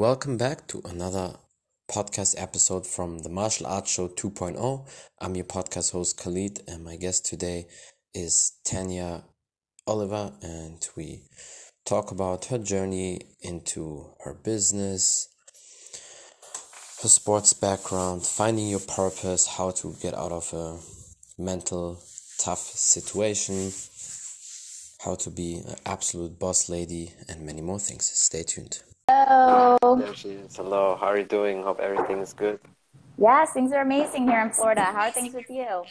welcome back to another podcast episode from the Martial Arts Show 2.0. I'm your podcast host Khalid, and my guest today is Tanya Oliver, and we talk about her journey into her business, her sports background, finding your purpose, how to get out of a mental tough situation, how to be an absolute boss lady, and many more things. Stay tuned. Hello. There she is. Hello. How are you doing? Hope everything is good. Yes, things are amazing here in Florida. How are things with you?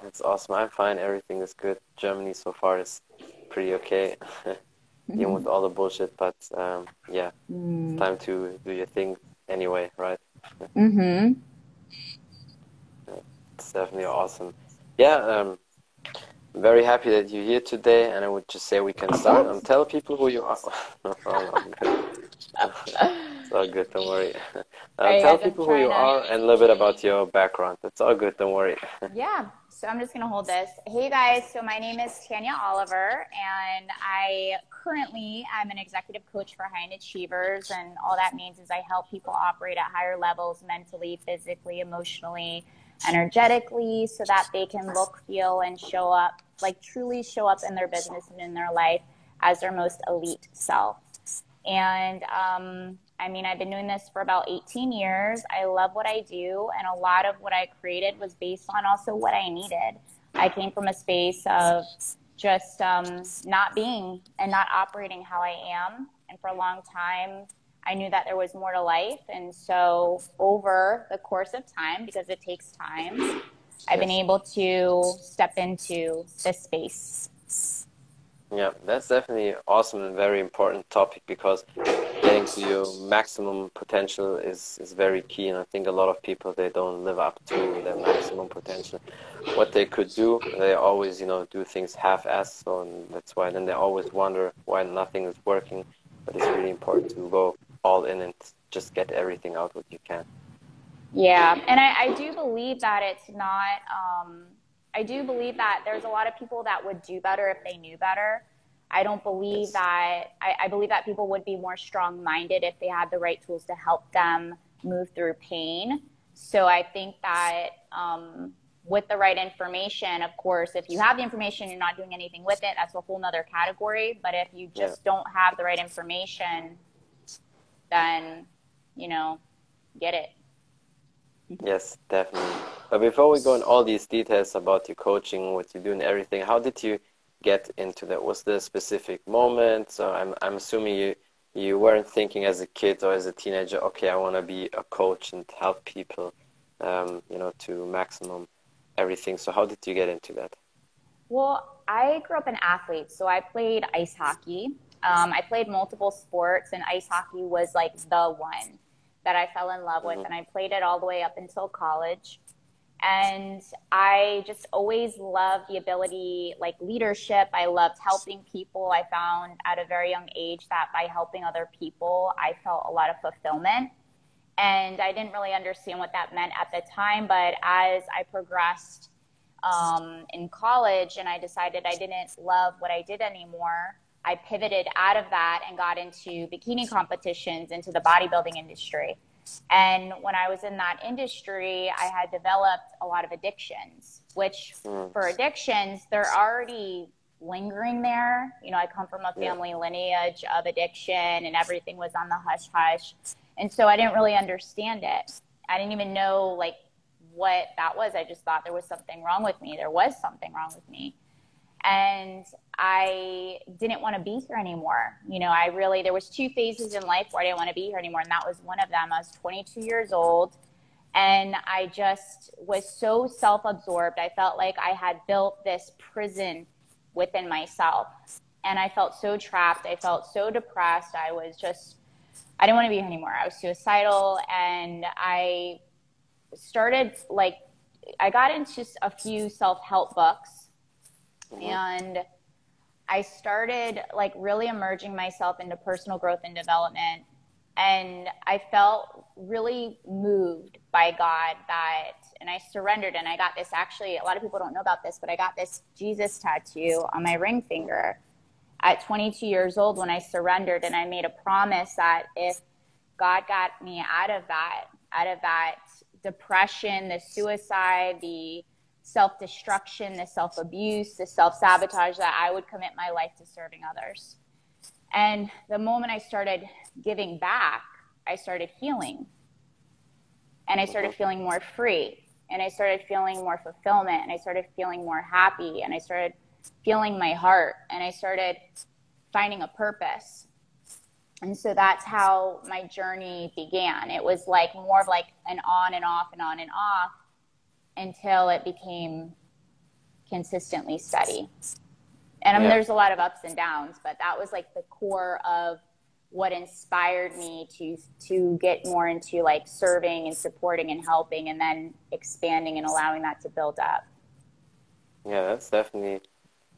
That's awesome. I'm fine. Everything is good. Germany so far is pretty okay, even with all the bullshit. But um, yeah, mm. it's time to do your thing anyway, right? Mm-hmm. It's definitely awesome. Yeah, um, very happy that you're here today, and I would just say we can start. And tell people who you are. no it's all good. Don't worry. Uh, tell people who you to... are and a little bit about your background. It's all good. Don't worry. yeah. So I'm just gonna hold this. Hey guys. So my name is Tanya Oliver, and I currently I'm an executive coach for high achievers, and all that means is I help people operate at higher levels mentally, physically, emotionally energetically so that they can look, feel, and show up, like truly show up in their business and in their life as their most elite self. And um, I mean, I've been doing this for about 18 years. I love what I do, and a lot of what I created was based on also what I needed. I came from a space of just um, not being and not operating how I am. And for a long time, I knew that there was more to life. And so, over the course of time, because it takes time, I've been able to step into this space. Yeah, that's definitely awesome and very important topic because getting to your maximum potential is, is very key. And I think a lot of people, they don't live up to their maximum potential. What they could do, they always, you know, do things half-assed. So and that's why then they always wonder why nothing is working. But it's really important to go all in and just get everything out what you can. Yeah, and I, I do believe that it's not. Um, I do believe that there's a lot of people that would do better if they knew better. I don't believe yes. that. I, I believe that people would be more strong-minded if they had the right tools to help them move through pain. So I think that um, with the right information, of course, if you have the information, you're not doing anything with it. That's a whole nother category. But if you just yeah. don't have the right information, then you know, get it. Yes, definitely. But before we go in all these details about your coaching, what you do and everything, how did you get into that? Was there a specific moment? So I'm I'm assuming you you weren't thinking as a kid or as a teenager, okay, I want to be a coach and help people, um, you know, to maximum everything. So how did you get into that? Well, I grew up an athlete, so I played ice hockey. Um, I played multiple sports, and ice hockey was like the one that I fell in love with, mm-hmm. and I played it all the way up until college. And I just always loved the ability, like leadership. I loved helping people. I found at a very young age that by helping other people, I felt a lot of fulfillment. And I didn't really understand what that meant at the time, but as I progressed um, in college and I decided I didn't love what I did anymore, I pivoted out of that and got into bikini competitions, into the bodybuilding industry. And when I was in that industry, I had developed a lot of addictions, which mm. for addictions, they're already lingering there. You know, I come from a family lineage of addiction and everything was on the hush hush. And so I didn't really understand it. I didn't even know like what that was. I just thought there was something wrong with me. There was something wrong with me and I didn't want to be here anymore. You know, I really there was two phases in life where I didn't want to be here anymore, and that was one of them. I was 22 years old, and I just was so self-absorbed. I felt like I had built this prison within myself, and I felt so trapped. I felt so depressed. I was just I didn't want to be here anymore. I was suicidal, and I started like I got into a few self-help books Mm-hmm. And I started like really emerging myself into personal growth and development. And I felt really moved by God that, and I surrendered. And I got this actually, a lot of people don't know about this, but I got this Jesus tattoo on my ring finger at 22 years old when I surrendered. And I made a promise that if God got me out of that, out of that depression, the suicide, the self destruction, the self abuse, the self sabotage that I would commit my life to serving others. And the moment I started giving back, I started healing. And I started feeling more free. And I started feeling more fulfillment. And I started feeling more happy. And I started feeling my heart. And I started finding a purpose. And so that's how my journey began. It was like more of like an on and off and on and off until it became consistently steady. And I mean, yeah. there's a lot of ups and downs, but that was like the core of what inspired me to to get more into like serving and supporting and helping, and then expanding and allowing that to build up. Yeah, that's definitely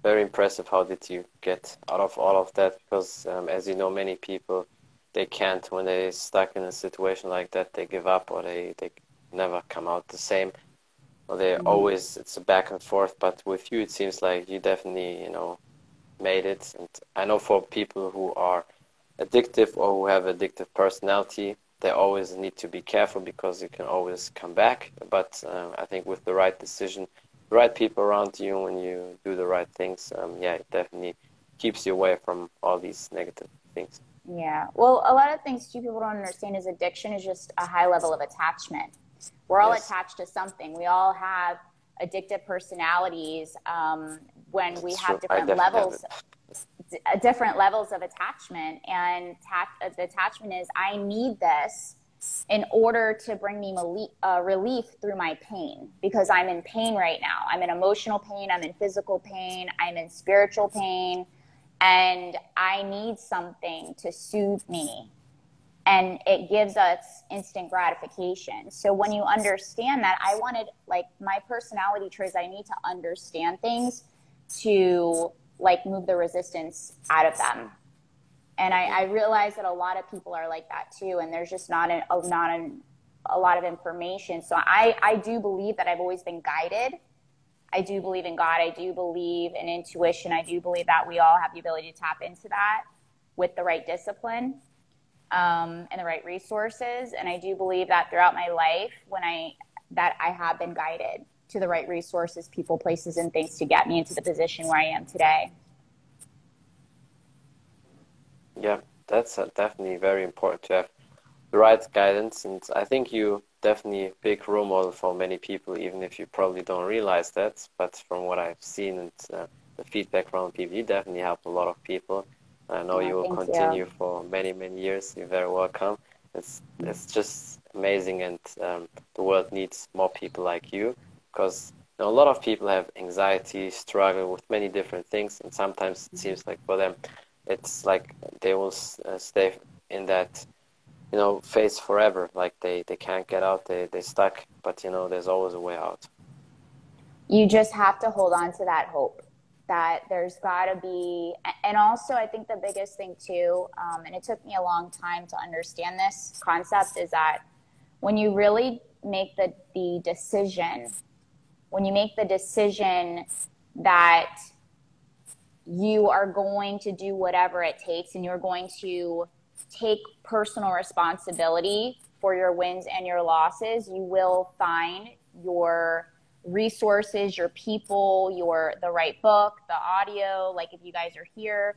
very impressive. How did you get out of all of that? Because um, as you know, many people they can't when they're stuck in a situation like that. They give up or they they never come out the same they mm-hmm. always it's a back and forth but with you it seems like you definitely you know made it. And i know for people who are addictive or who have addictive personality they always need to be careful because you can always come back. But uh, i think with the right decision the right people around you when you do the right things um, yeah it definitely keeps you away from all these negative things. Yeah. Well a lot of things too people don't understand is addiction is just a high level of attachment we're all yes. attached to something. We all have addictive personalities um, when we have different levels uh, different levels of attachment. And ta- uh, the attachment is i need this in order to bring me uh, relief through my pain because i'm in pain right now. I'm in emotional pain. I'm in physical pain. I'm in spiritual pain. And i need something to soothe me and it gives us instant gratification. So when you understand that, I wanted like my personality traits, I need to understand things to like move the resistance out of them. And I, I realize that a lot of people are like that too, and there's just not a, not an, a lot of information. So I, I do believe that I've always been guided. I do believe in God. I do believe in intuition. I do believe that we all have the ability to tap into that with the right discipline um, and the right resources. And I do believe that throughout my life, when I that I have been guided to the right resources, people, places, and things to get me into the position where I am today. Yeah, that's uh, definitely very important to have the right guidance, and I think you definitely a big role model for many people, even if you probably don't realize that. But from what I've seen and uh, the feedback from you definitely help a lot of people. I know you will continue you. for many, many years. You're very welcome. It's it's just amazing, and um, the world needs more people like you because you know, a lot of people have anxiety, struggle with many different things, and sometimes it seems like for them, it's like they will uh, stay in that you know phase forever. Like they they can't get out. They they stuck. But you know, there's always a way out. You just have to hold on to that hope that there's got to be, and also I think the biggest thing too, um, and it took me a long time to understand this concept, is that when you really make the, the decision, when you make the decision that you are going to do whatever it takes and you're going to take personal responsibility for your wins and your losses, you will find your resources, your people, your the right book, the audio, like if you guys are here,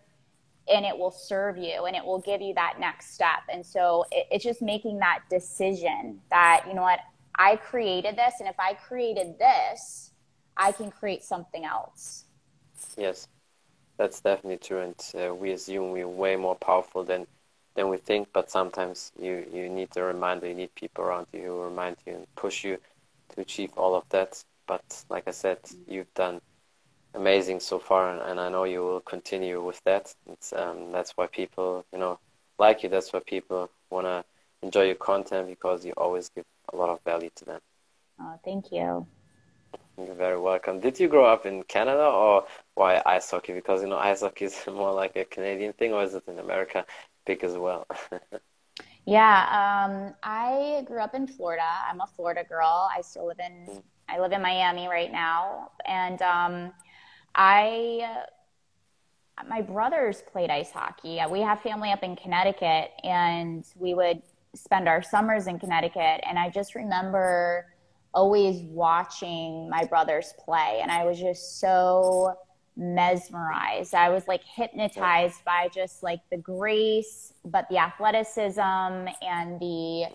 and it will serve you and it will give you that next step. And so it, it's just making that decision that, you know what, I created this, and if I created this, I can create something else. Yes, that's definitely true. And uh, we assume we're way more powerful than than we think, but sometimes you, you need a reminder, you need people around you who remind you and push you to achieve all of that. But like I said, you've done amazing so far, and, and I know you will continue with that. Um, that's why people, you know, like you. That's why people want to enjoy your content because you always give a lot of value to them. Oh, thank you. You're very welcome. Did you grow up in Canada or why ice hockey? Because you know ice hockey is more like a Canadian thing, or is it in America big as well? yeah, um, I grew up in Florida. I'm a Florida girl. I still live in. I live in Miami right now, and um, I my brothers played ice hockey. We have family up in Connecticut, and we would spend our summers in Connecticut. And I just remember always watching my brothers play. And I was just so mesmerized. I was like hypnotized by just like the grace, but the athleticism and the,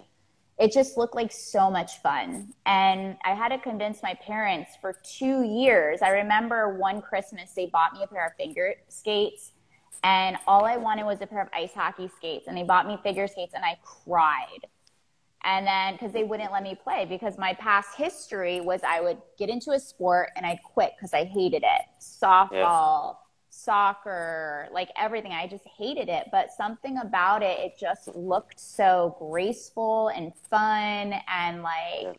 it just looked like so much fun. And I had to convince my parents for two years. I remember one Christmas, they bought me a pair of figure skates and all I wanted was a pair of ice hockey skates. And they bought me figure skates, and I cried. And then, because they wouldn't let me play, because my past history was I would get into a sport and I'd quit because I hated it. Softball, yes. soccer, like everything. I just hated it. But something about it, it just looked so graceful and fun and like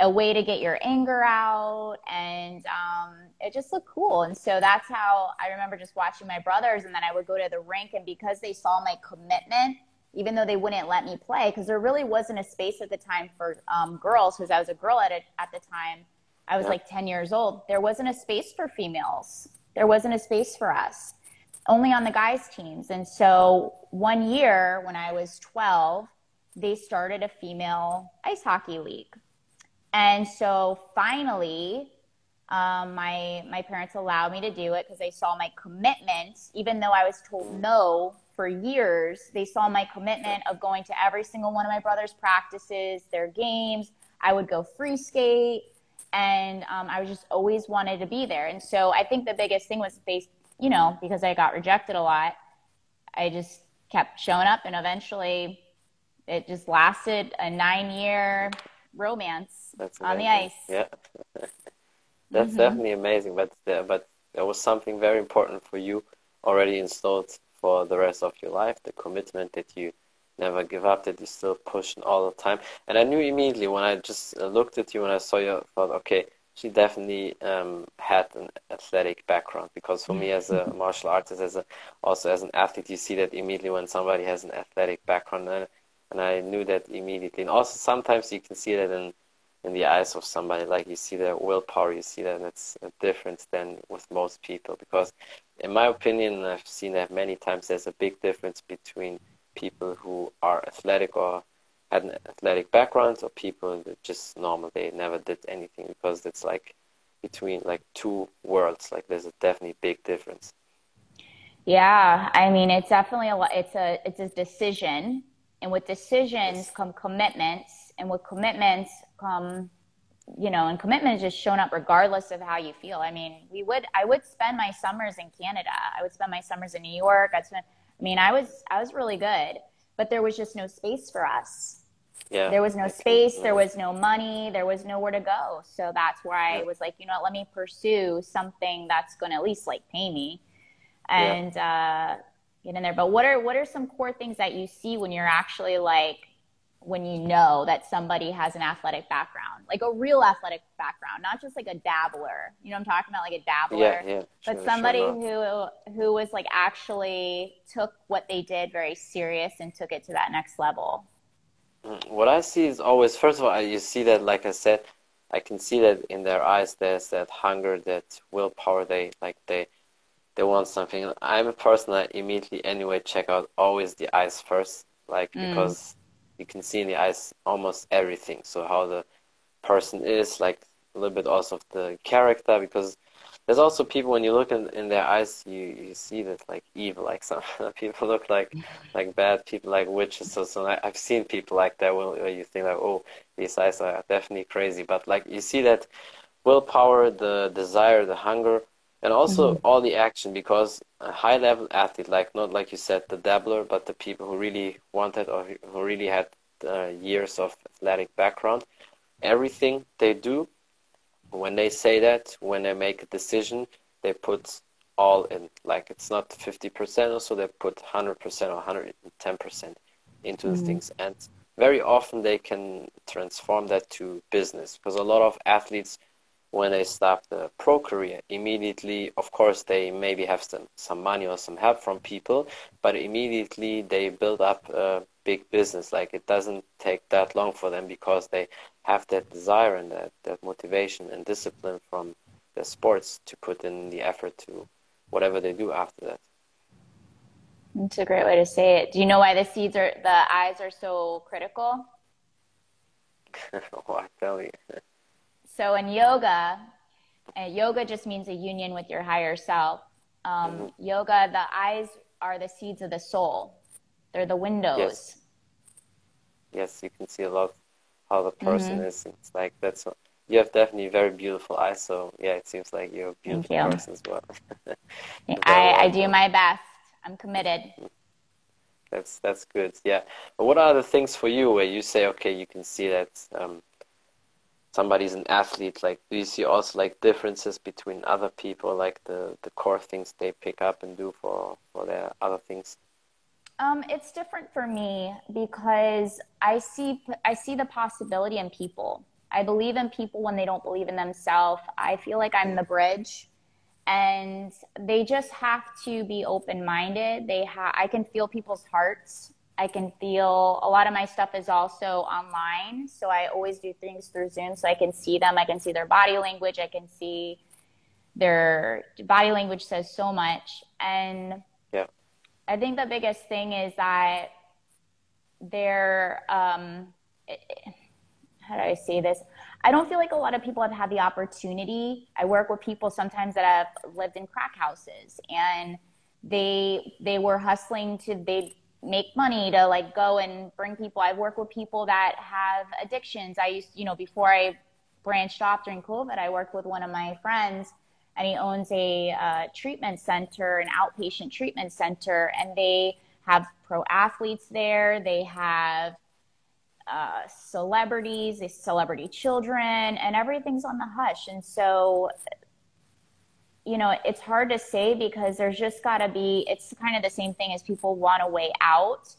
a way to get your anger out and um, it just looked cool and so that's how i remember just watching my brothers and then i would go to the rink and because they saw my commitment even though they wouldn't let me play because there really wasn't a space at the time for um, girls because i was a girl at, it, at the time. I was yeah. like 10 years old. There wasn't a space for females. There wasn't a space for us. Only on the guys teams. And so one year when i was 12 they started a female ice hockey league. And so finally, um, my my parents allowed me to do it because they saw my commitment. Even though I was told no for years, they saw my commitment of going to every single one of my brother's practices, their games. I would go free skate, and um, I was just always wanted to be there. And so I think the biggest thing was they, you know, because I got rejected a lot, I just kept showing up, and eventually, it just lasted a nine year romance on the ice. Yeah, that's mm-hmm. definitely amazing. But the, but there was something very important for you already installed for the rest of your life. The commitment that you never give up, that you still push all the time. And I knew immediately when I just uh, looked at you and I saw you, I thought, okay, she definitely um, had an athletic background because for me as a mm-hmm. martial artist, as a also as an athlete, you see that immediately when somebody has an athletic background. And and I knew that immediately. And also sometimes you can see that in in the eyes of somebody, like you see their willpower, you see that it's a difference than with most people. Because, in my opinion, I've seen that many times. There's a big difference between people who are athletic or had an athletic background, or people that just normal. They never did anything because it's like between like two worlds. Like there's a definitely big difference. Yeah, I mean, it's definitely a lot, it's a it's a decision and with decisions come commitments, and with commitments come, you know, and commitment is just shown up regardless of how you feel. I mean, we would, I would spend my summers in Canada. I would spend my summers in New York. I'd spend, I mean, I was, I was really good, but there was just no space for us. Yeah. There was no space. There was no money. There was nowhere to go. So that's why I was like, you know what, let me pursue something that's going to at least like pay me. And, yeah. uh, get in there. But what are what are some core things that you see when you're actually like when you know that somebody has an athletic background, like a real athletic background, not just like a dabbler. You know, I'm talking about like a dabbler, yeah, yeah, but somebody sure who who was like actually took what they did very serious and took it to that next level. Mm, what I see is always, first of all, you see that, like I said, I can see that in their eyes. There's that hunger, that willpower. They like they they want something. I'm a person that immediately anyway check out always the eyes first, like mm. because you can see in the eyes almost everything. So how the person is, like a little bit also of the character, because there's also people when you look in, in their eyes, you, you see that like evil, like some people look like like bad people, like witches. So so I've seen people like that where, where you think like, oh, these eyes are definitely crazy, but like you see that willpower, the desire, the hunger and also mm-hmm. all the action because a high level athlete like not like you said the dabbler but the people who really wanted or who really had uh, years of athletic background everything they do when they say that when they make a decision they put all in like it's not 50% or so they put 100% or 110% into mm-hmm. the things and very often they can transform that to business because a lot of athletes when they start the pro career immediately of course they maybe have some, some money or some help from people but immediately they build up a big business like it doesn't take that long for them because they have that desire and that, that motivation and discipline from the sports to put in the effort to whatever they do after that That's a great way to say it. Do you know why the seeds are the eyes are so critical? oh, I tell you. so in yoga, uh, yoga just means a union with your higher self. Um. Yoga, the eyes are the seeds of the soul. They're the windows. Yes, yes you can see a lot how the person mm-hmm. is. It's like that's what, you have definitely very beautiful eyes. So yeah, it seems like you're a beautiful you. person as well. I, I do my best. I'm committed. That's that's good. Yeah. But what are the things for you where you say, okay, you can see that um, somebody's an athlete? Like, do you see also like differences between other people, like the the core things they pick up and do for for their other things? Um, it's different for me because I see I see the possibility in people. I believe in people when they don't believe in themselves. I feel like I'm the bridge and they just have to be open-minded. They have I can feel people's hearts. I can feel a lot of my stuff is also online, so I always do things through Zoom so I can see them. I can see their body language. I can see their body language says so much and yeah. I think the biggest thing is that they're um, how do I say this? I don't feel like a lot of people have had the opportunity. I work with people sometimes that have lived in crack houses and they they were hustling to they make money to like go and bring people. I've worked with people that have addictions. I used, you know, before I branched off during COVID, I worked with one of my friends and he owns a uh, treatment center, an outpatient treatment center, and they have pro athletes there. They have uh, celebrities, celebrity children, and everything's on the hush. And so, you know, it's hard to say because there's just got to be, it's kind of the same thing as people want a way out.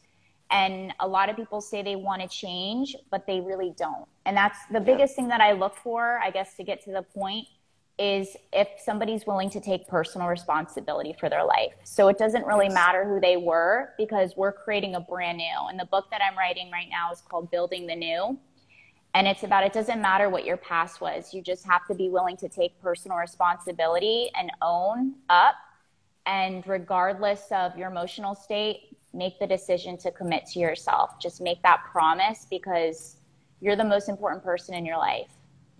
And a lot of people say they want to change, but they really don't. And that's the biggest thing that I look for, I guess, to get to the point is if somebody's willing to take personal responsibility for their life. So it doesn't really matter who they were because we're creating a brand new. And the book that I'm writing right now is called Building the New. And it's about it doesn't matter what your past was. You just have to be willing to take personal responsibility and own up. And regardless of your emotional state, make the decision to commit to yourself. Just make that promise because you're the most important person in your life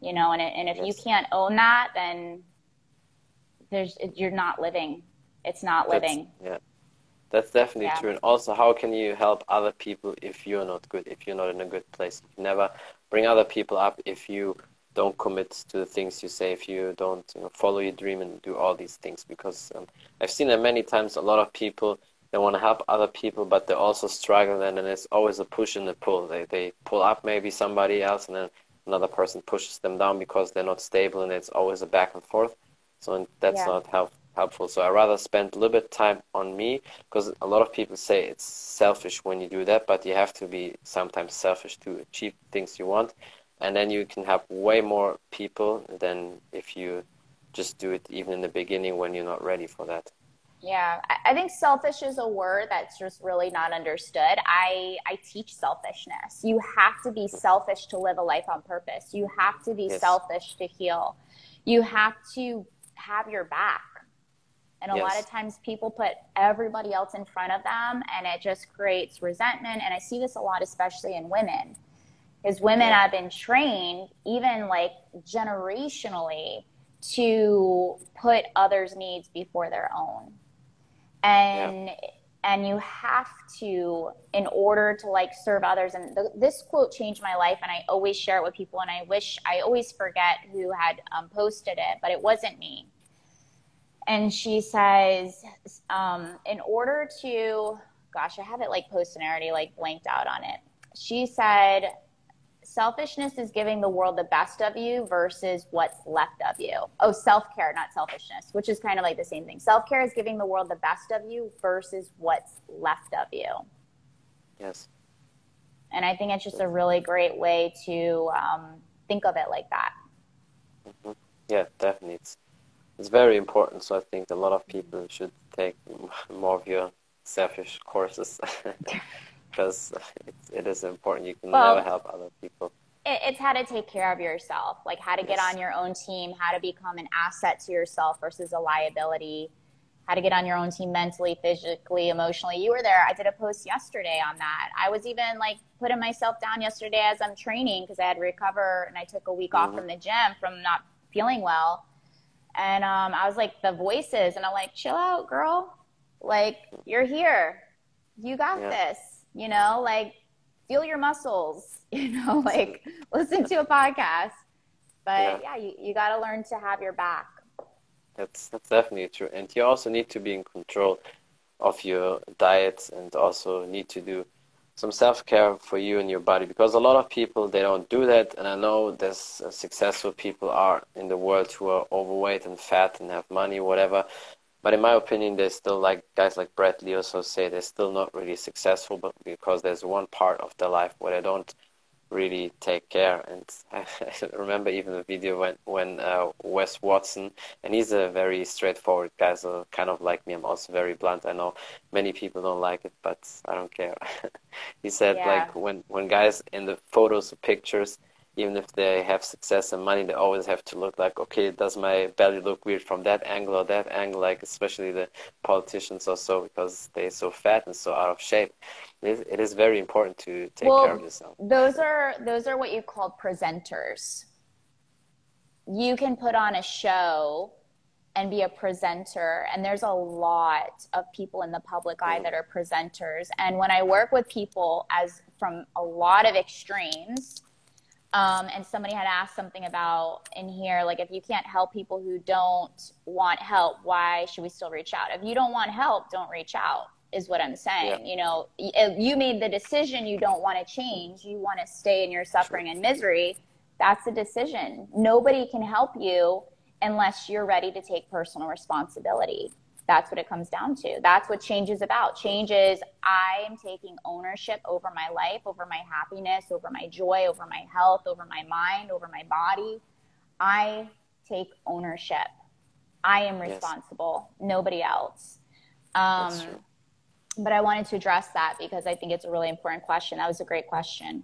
you know and, and if yes. you can't own that then there's you're not living it's not living that's, yeah that's definitely yeah. true and also how can you help other people if you're not good if you're not in a good place you never bring other people up if you don't commit to the things you say if you don't you know, follow your dream and do all these things. Because um, i've seen that many times a lot of people they want to help other people but they also struggle and then it's always a push and a pull. They, they pull up maybe somebody else and then another person pushes them down because they're not stable and it's always a back and forth. So that's yeah. not help, helpful so i rather spend a little bit time on me because a lot of people say it's selfish when you do that but you have to be sometimes selfish to achieve things you want and then you can have way more people than if you just do it even in the beginning when you're not ready for that yeah, I think selfish is a word that's just really not understood. I I teach selfishness. You have to be selfish to live a life on purpose. You have to be yes. selfish to heal. You have to have your back. And a yes. lot of times people put everybody else in front of them and it just creates resentment and I see this a lot especially in women. Because women yeah. have been trained even like generationally to put others' needs before their own and yeah. and you have to in order to like serve others and the, this quote changed my life and i always share it with people and i wish i always forget who had um, posted it but it wasn't me and she says um, in order to gosh i have it like posted and I already like blanked out on it she said selfishness is giving the world the best of you versus what's left of you. Oh, self care, not selfishness, which is kind of like the same thing. Self care is giving the world the best of you versus what's left of you. Yes. And I think it's just a really great way to um, think of it like that. Mm-hmm. Yeah, definitely. It's, it's very important. So I think a lot of people should take more of your selfish courses. because it is important. You can well, never help other people. It's how to take care of yourself, like how to get yes. on your own team, how to become an asset to yourself versus a liability. how to get on your own team mentally, physically, emotionally. You were there. I did a post yesterday on that. I was even like putting myself down yesterday as I'm training because I had to recover and I took a week mm-hmm. off from the gym from not feeling well. And um, I was like, the voices, and I'm like, chill out, girl. Like, you're here. You got yeah. this. You know, like, feel your muscles. You know, like, listen to a podcast. But yeah, yeah you, you got to learn to have your back. That's that's definitely true, and you also need to be in control of your diet, and also need to do some self care for you and your body because a lot of people they don't do that, and I know there's uh, successful people are in the world who are overweight and fat and have money, whatever. But in my opinion, they're still like guys like Brett Lee also say they're still not really successful, but because there's one part of their life where they don't really take care. And I, remember even the video when when uh, Wes Watson, and he's a very straightforward guy, so kind of like me. I'm also very blunt. I know many people don't like it, but I don't care. he said yeah. like when when guys in the photos or pictures even if they have success and money, they always have to look like, okay, does my belly look weird from that angle or that angle? Like, especially the politicians or so, because they're so fat and so out of shape. It is, it is very important to take well, care of yourself. Those are those are what you call presenters. You can put on a show and be a presenter and there's a lot of people in the public eye mm. that are presenters and when i work with people as from a lot of extremes um, and somebody had asked something about in here, like if you can't help people who don't want help, why should we still reach out? If you don't want help, don't reach out, is what I'm saying. Yeah. You know, if you made the decision you don't want to change, you want to stay in your suffering and misery, that's a decision. Nobody can help you unless you're ready to take personal responsibility. That's what it comes down to. That's what change is about. Change is I am taking ownership over my life, over my happiness, over my joy, over my health, over my mind, over my body. I take ownership. I am responsible, yes. nobody else. Um, but I wanted to address that because I think it's a really important question. That was a great question.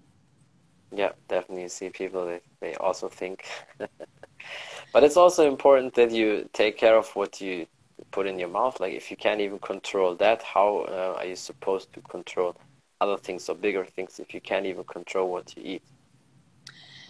Yeah, definitely. You see people, they, they also think. but it's also important that you take care of what you put in your mouth like if you can't even control that how uh, are you supposed to control other things or bigger things if you can't even control what you eat?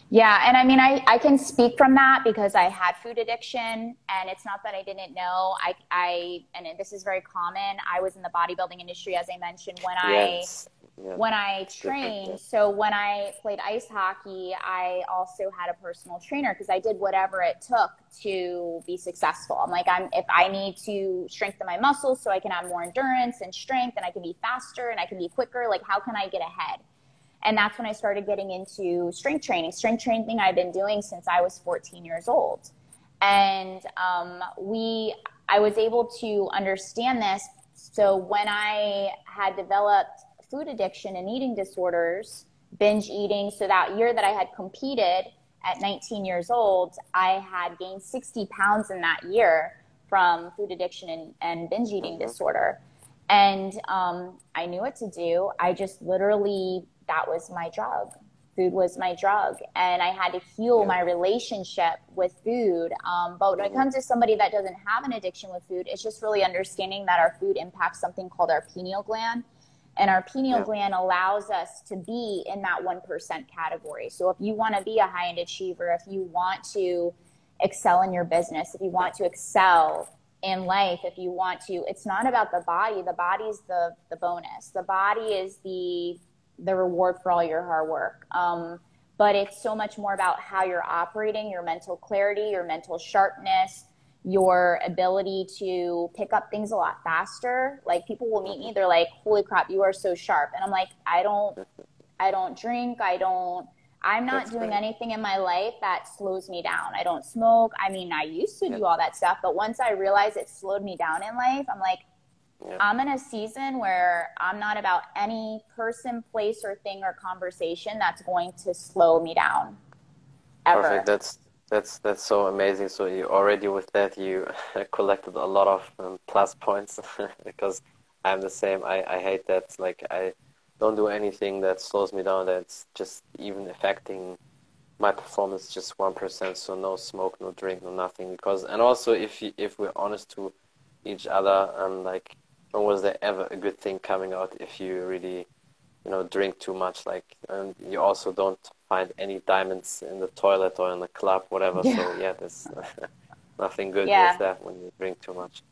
Yeah and i mean i, I can speak from that because i had food addiction and it's not that i didn't know. I, I and this is very common. I was in the bodybuilding industry as i mentioned when yes yeah. when I trained. So when I played ice hockey, I also had a personal trainer because I did whatever it took to be successful. I'm like, I'm if I need to strengthen my muscles so I can have more endurance and strength and I can be faster and I can be quicker, like how can I get ahead? And that's when I started getting into strength training. Strength training I've been doing since I was 14 years old. And um, we, I was able to understand this. So when I had developed food addiction and eating disorders, binge eating. So that year that I had competed at 19 years old, I had gained 60 pounds in that year from food addiction and, and binge eating mm-hmm. disorder. And um, I knew what to do. I just literally, that was my drug. Food was my drug. And I had to heal my relationship with food. Um, but when it mm-hmm. comes to somebody that doesn't have an addiction with food, it's just really understanding that our food impacts something called our pineal gland and our pineal yeah. gland allows us to be in that 1% category. So if you want to be a high end achiever, if you want to excel in your business, if you want to excel in life, if you want to, it's not about the body. The body's the, the bonus. The body is the, the reward for all your hard work. Um, but it's so much more about how you're operating, your mental clarity, your mental sharpness, your ability to pick up things a lot faster. Like people will meet me, they're like, "Holy crap, you are so sharp." And I'm like, "I don't I don't drink, I don't I'm not That's doing great. anything in my life that slows me down. I don't smoke. I mean, I used to do all that stuff, but once I realized it slowed me down in life, I'm like, I'm in a season where I'm not about any person, place, or thing or conversation that's going to slow me down. Ever. Perfect. That's that's that's so amazing. So you already with that you collected a lot of um, plus points because I'm the same. I, I hate that. Like I don't do anything that slows me down. That's just even affecting my performance just one percent. So no smoke, no drink, no nothing. Because and also if you, if we're honest to each other and like when was there ever a good thing coming out if you really you know drink too much like and you also don't find any diamonds in the toilet or in the club whatever yeah. so yeah there's nothing good yeah. with that when you drink too much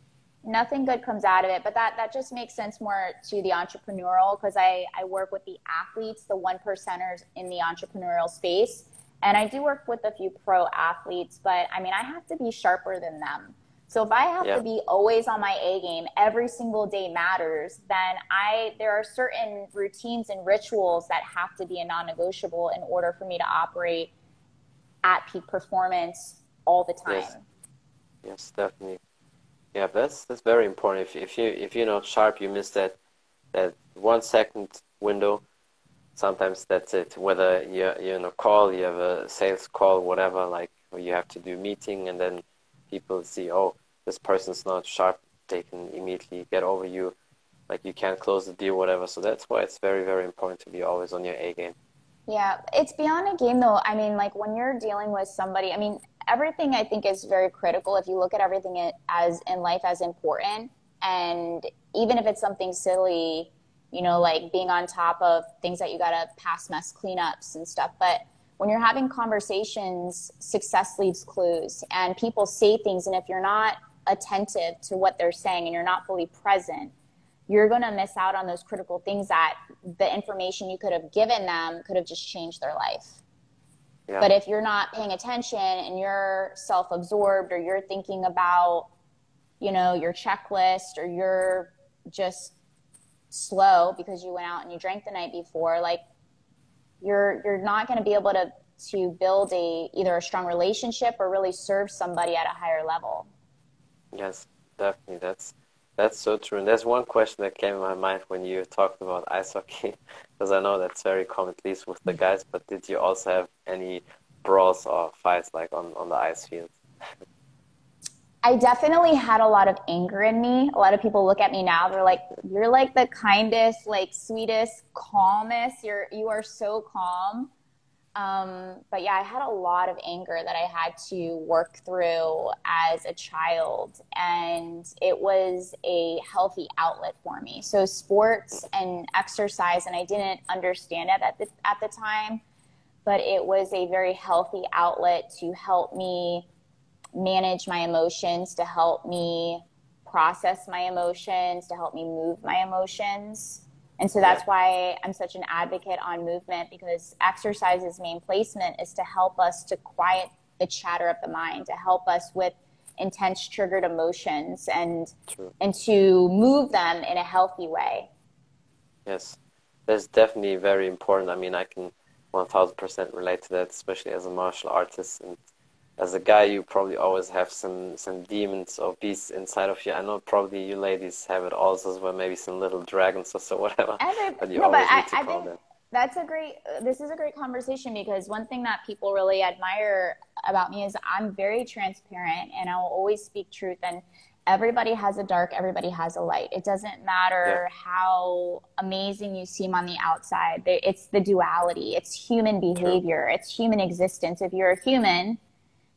nothing good comes out of it but that that just makes sense more to the entrepreneurial because i i work with the athletes the one percenters in the entrepreneurial space and i do work with a few pro athletes but i mean i have to be sharper than them so if i have yeah. to be always on my a game every single day matters then i there are certain routines and rituals that have to be a non-negotiable in order for me to operate at peak performance all the time yes, yes definitely yeah, that's that's very important. If if you if you're not sharp, you miss that that one second window. Sometimes that's it. Whether you're you're in a call, you have a sales call, whatever, like you have to do meeting, and then people see, oh, this person's not sharp. They can immediately get over you, like you can't close the deal, whatever. So that's why it's very very important to be always on your A game. Yeah, it's beyond a game though. I mean, like when you're dealing with somebody, I mean, everything I think is very critical. If you look at everything as in life as important, and even if it's something silly, you know, like being on top of things that you got to pass mess cleanups and stuff. But when you're having conversations, success leaves clues, and people say things, and if you're not attentive to what they're saying and you're not fully present, you're going to miss out on those critical things that the information you could have given them could have just changed their life. Yeah. But if you're not paying attention and you're self absorbed or you're thinking about, you know, your checklist or you're just slow because you went out and you drank the night before, like you're you're not going to be able to to build a either a strong relationship or really serve somebody at a higher level. Yes, definitely. That's that's so true. And there's one question that came in my mind when you talked about ice hockey, because I know that's very common, at least with the guys. But did you also have any brawls or fights like on, on the ice field? I definitely had a lot of anger in me. A lot of people look at me now. They're like, "You're like the kindest, like sweetest, calmest. You're you are so calm." Um, but yeah, I had a lot of anger that I had to work through as a child, and it was a healthy outlet for me. So sports and exercise, and I didn't understand it at the at the time, but it was a very healthy outlet to help me manage my emotions, to help me process my emotions, to help me move my emotions. And so that's why I'm such an advocate on movement because exercise's main placement is to help us to quiet the chatter of the mind, to help us with intense triggered emotions and True. and to move them in a healthy way. Yes. That's definitely very important. I mean, I can 1000% relate to that, especially as a martial artist and as a guy, you probably always have some some demons or beasts inside of you. I know probably you ladies have it also, as well, maybe some little dragons or so whatever. But you no, always but need I, to I call think them. That's a great. This is a great conversation because one thing that people really admire about me is I'm very transparent and I will always speak truth. And everybody has a dark, everybody has a light. It doesn't matter yeah. how amazing you seem on the outside. It's the duality. It's human behavior. True. It's human existence. If you're a human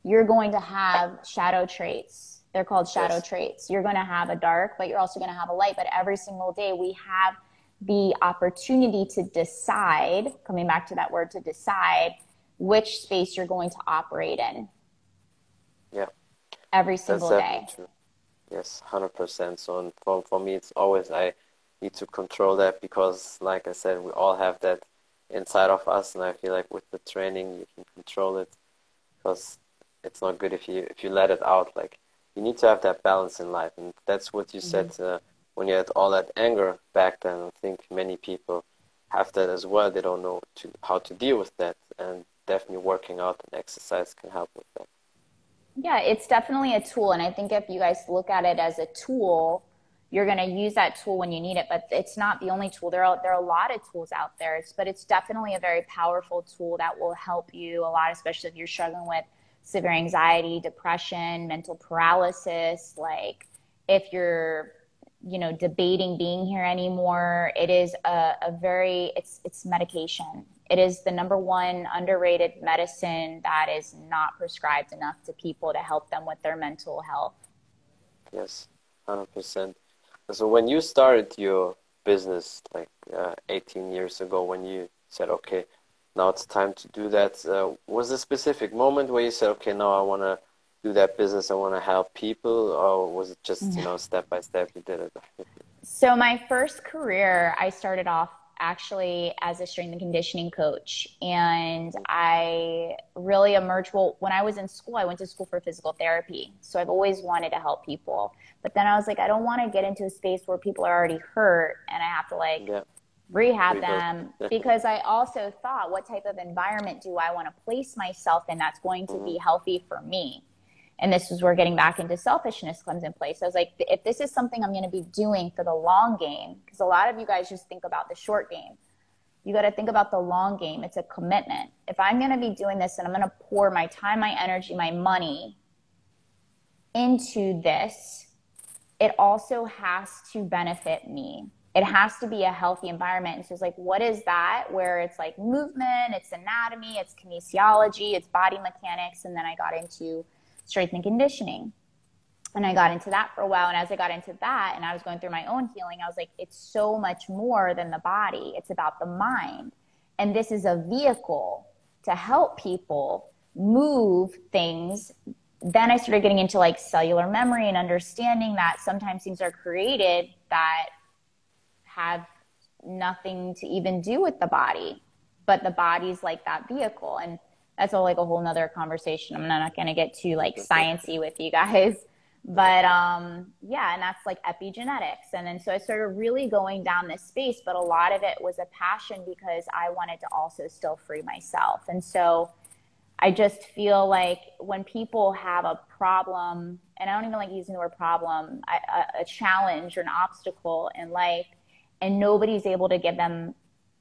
you're going to have shadow traits. They're called shadow yes. traits. You're going to have a dark, but you're also going to have a light. But every single day we have the opportunity to decide, coming back to that word, to decide which space you're going to operate in. Yeah. Every single day. True. Yes, 100%. So for, for me, it's always, I need to control that because, like I said, we all have that inside of us. And I feel like with the training, you can control it because it's not good if you if you let it out. Like you need to have that balance in life, and that's what you mm-hmm. said uh, when you had all that anger back then. I think many people have that as well. They don't know to, how to deal with that, and definitely working out and exercise can help with that. Yeah, it's definitely a tool, and I think if you guys look at it as a tool, you're going to use that tool when you need it. But it's not the only tool. There are there are a lot of tools out there, but it's definitely a very powerful tool that will help you a lot, especially if you're struggling with severe anxiety, depression, mental paralysis, like if you're you know debating being here anymore it is a, a, very it's it's medication it is the number one underrated medicine that is not prescribed enough to people to help them with their mental health yes hundred percent. So when you started your business, like uh, 18 years ago, when you said, "Okay, now it's time to do that," uh, was a specific moment where you said, "Okay, now I want to do that business. I want to help people," or was it just you know step by step you did it? so my first career, I started off actually as a strength and conditioning coach. And I really emerged. Well, when I was in school, I went to school for physical therapy. So I've always wanted to help people. But then I was like, I don't want to get into a space where people are already hurt and I have to like yeah. Rehab them because I also thought, what type of environment do I want to place myself in that's going to be mm-hmm. healthy for me? and this is where getting back into selfishness comes in place. I was like, if this is something I'm going to be doing for the long game, because a lot of you guys just think about the short game. You got to think about the long game. It's a commitment. If I'm going to be doing this and I'm going to pour my time, my energy, my money into this, it also has to benefit me. It has to be a healthy environment. And so it's like, what is that? Where it's like movement, it's anatomy, it's kinesiology, it's body mechanics. And then I got into strength and conditioning. And I got into that for a while. And as I got into that and I was going through my own healing, I was like, it's so much more than the body, it's about the mind. And this is a vehicle to help people move things. Then I started getting into like cellular memory and understanding that sometimes things are created that have nothing to even do with the body, but the body's like that vehicle. And that's all like a whole nother conversation. I'm not going to get too like sciency with you guys, but um, yeah, and that's like epigenetics. And then so I started really going down this space, but a lot of it was a passion because I wanted to also still free myself. And so I just feel like when people have a problem, and I don't even like using the word problem, a, a challenge or an obstacle in life, and nobody's able to give them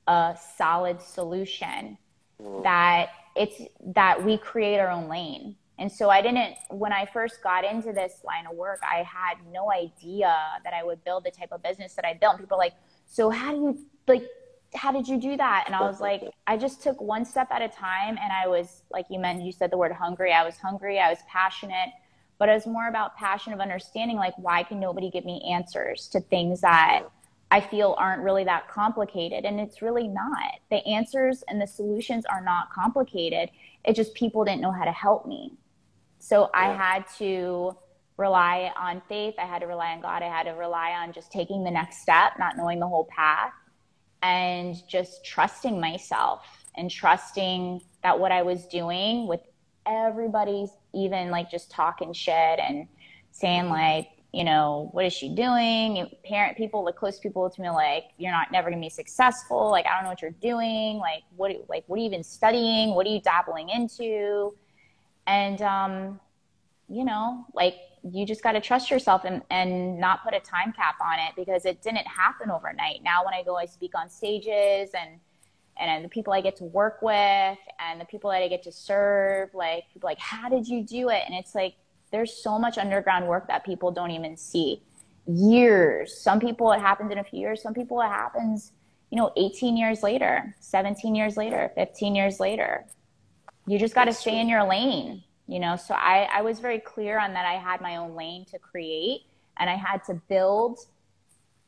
a solid solution mm. that it's that we create our own lane. And so I didn't, when I first got into this line of work, I had no idea that I would build the type of business that I built. And people are like, so how do you, like, how did you do that? And I was like, I just took one step at a time. And I was, like you mentioned, you said the word hungry. I was hungry. I was passionate. But it was more about passion of understanding, like, why can nobody give me answers to things that I feel aren't really that complicated. And it's really not. The answers and the solutions are not complicated. It just people didn't know how to help me. So yeah. I had to rely on faith. I had to rely on God. I had to rely on just taking the next step, not knowing the whole path, and just trusting myself and trusting that what I was doing with everybody's even like just talking shit and saying like you know, what is she doing? Parent people, the close people to me, like, you're not never gonna be successful. Like, I don't know what you're doing. Like, what, like, what are you even studying? What are you dabbling into? And, um, you know, like, you just got to trust yourself and, and not put a time cap on it because it didn't happen overnight. Now, when I go, I speak on stages and, and the people I get to work with and the people that I get to serve, like, people like, how did you do it? And it's like, there's so much underground work that people don't even see. Years. Some people it happens in a few years. Some people it happens, you know, 18 years later, 17 years later, 15 years later. You just got to stay in your lane, you know. So I, I was very clear on that. I had my own lane to create, and I had to build.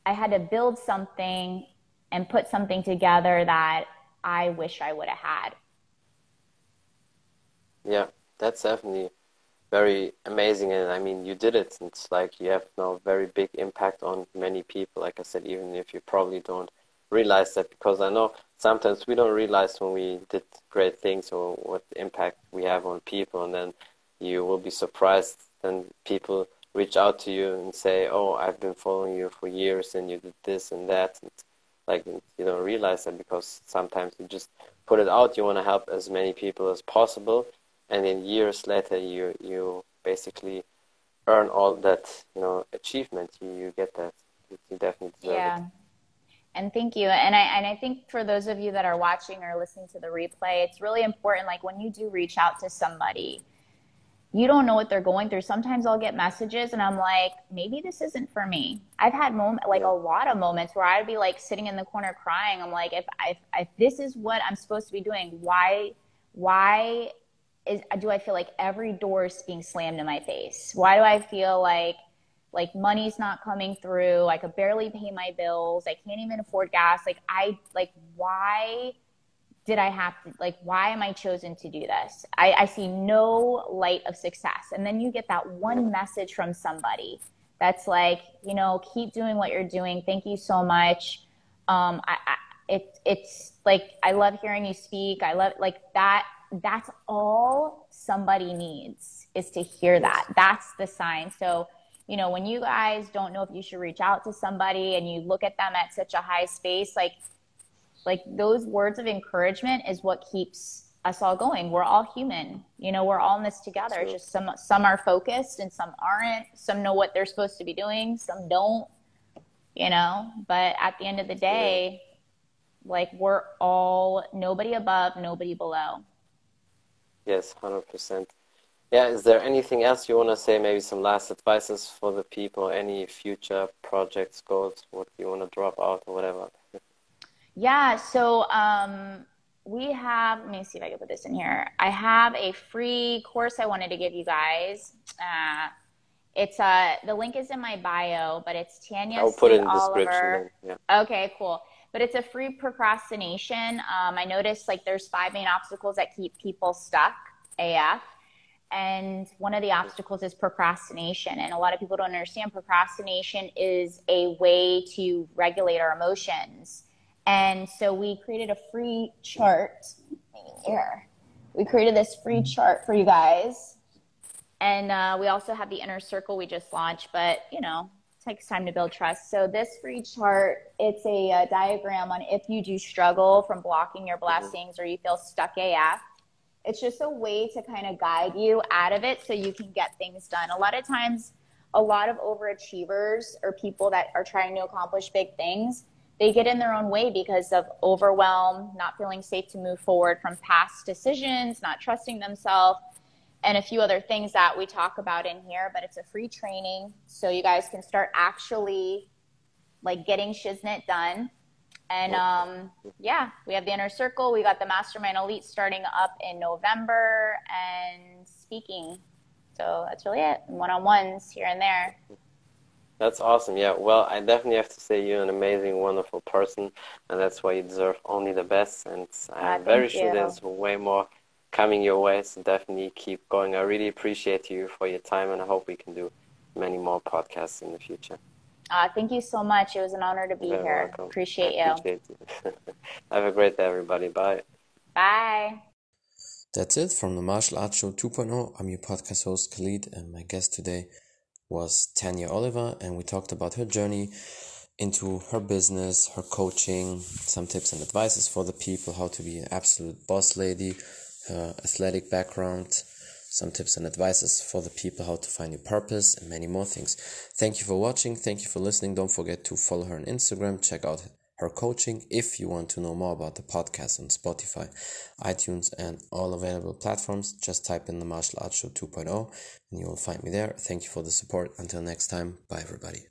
I had to build something and put something together that I wish I would have had. Yeah, that's definitely very amazing and i mean you did it it's like you have now very big impact on many people like i said even if you probably don't realize that because i know sometimes we don't realize when we did great things or what impact we have on people and then you will be surprised when people reach out to you and say oh i've been following you for years and you did this and that and like you don't realize that because sometimes you just put it out you want to help as many people as possible and then years later you you basically earn all that you know achievement. You, you get that. You definitely deserve yeah. it and thank you. And i and i think for those of you that are watching or listening to the replay it's really important like when you do reach out to somebody you don't know what they're going through. Sometimes i'll get messages and i'm like maybe this isn't for me. I've had moment like a lot of moments where i'd be like sitting in the corner crying. I'm like if, if if this is what i'm supposed to be doing why why is do I feel like every door is being slammed in my face? Why do I feel like like money's not coming through. I could barely pay my bills. I can't even afford gas. Like I like why did I have to like why am I chosen to do this? I, I see no light of success. And then you get that one message from somebody that's like, you know, keep doing what you're doing. Thank you so much. Um, I, I it, it's like I love hearing you speak. I love like that. That's all somebody needs is to hear that. That's the sign. So you know, when you guys don't know if you should reach out to somebody and you look at them at such a high space, like, like those words of encouragement is what keeps us all going. We're all human. You know, we're all in this together. True. Just some some are focused and some aren't. Some know what they're supposed to be doing, some don't. You know, but at the end of the day, like we're all nobody above, nobody below. Yes, 100%. Yeah, is there anything else you want to say? Maybe some last advices for the people, any future projects, goals, what you want to drop out or whatever? Yeah, so um, we have, let me see if I can put this in here. I have a free course I wanted to give you guys. Uh, it's uh, the link is in my bio, but it's Tanya. I'll put it in the description. Yeah. Okay, cool. But it's a free procrastination. Um, I noticed like there's five main obstacles that keep people stuck AF. And one of the obstacles is procrastination. And a lot of people don't understand procrastination is a way to regulate our emotions. And so we created a free chart here. We created this free chart for you guys. And uh, we also have the inner circle we just launched, but you know, takes time to build trust. So this free chart, it's a, a diagram on if you do struggle from blocking your mm-hmm. blessings or you feel stuck AF it's just a way to kind of guide you out of it so you can get things done. A lot of times, a lot of overachievers or people that are trying to accomplish big things, they get in their own way because of overwhelm, not feeling safe to move forward from past decisions, not trusting themselves, and a few other things that we talk about in here. But it's a free training, so you guys can start actually like getting shiznit done and um, yeah, we have the inner circle. We got the mastermind elite starting up in November and speaking. So that's really it. One on ones here and there. That's awesome. Yeah. Well, I definitely have to say you're an amazing, wonderful person, and that's why you deserve only the best. And I'm uh, very sure you. there's way more coming your way. So definitely keep going. I really appreciate you for your time, and I hope we can do many more podcasts in the future. Uh, thank you so much. It was an honor to be You're here. Welcome. Appreciate you. Appreciate you. Have a great day, everybody. Bye. Bye. That's it from the Martial Arts Show 2.0. I'm your podcast host, Khalid, and my guest today was Tanya Oliver, and we talked about her journey into her business, her coaching, some tips and advices for the people, how to be an absolute boss lady, her athletic background, some tips and advices for the people how to find your purpose and many more things. Thank you for watching. Thank you for listening. Don't forget to follow her on Instagram. Check out her coaching. If you want to know more about the podcast on Spotify, iTunes, and all available platforms, just type in the Martial Arts Show 2.0 and you will find me there. Thank you for the support. Until next time, bye everybody.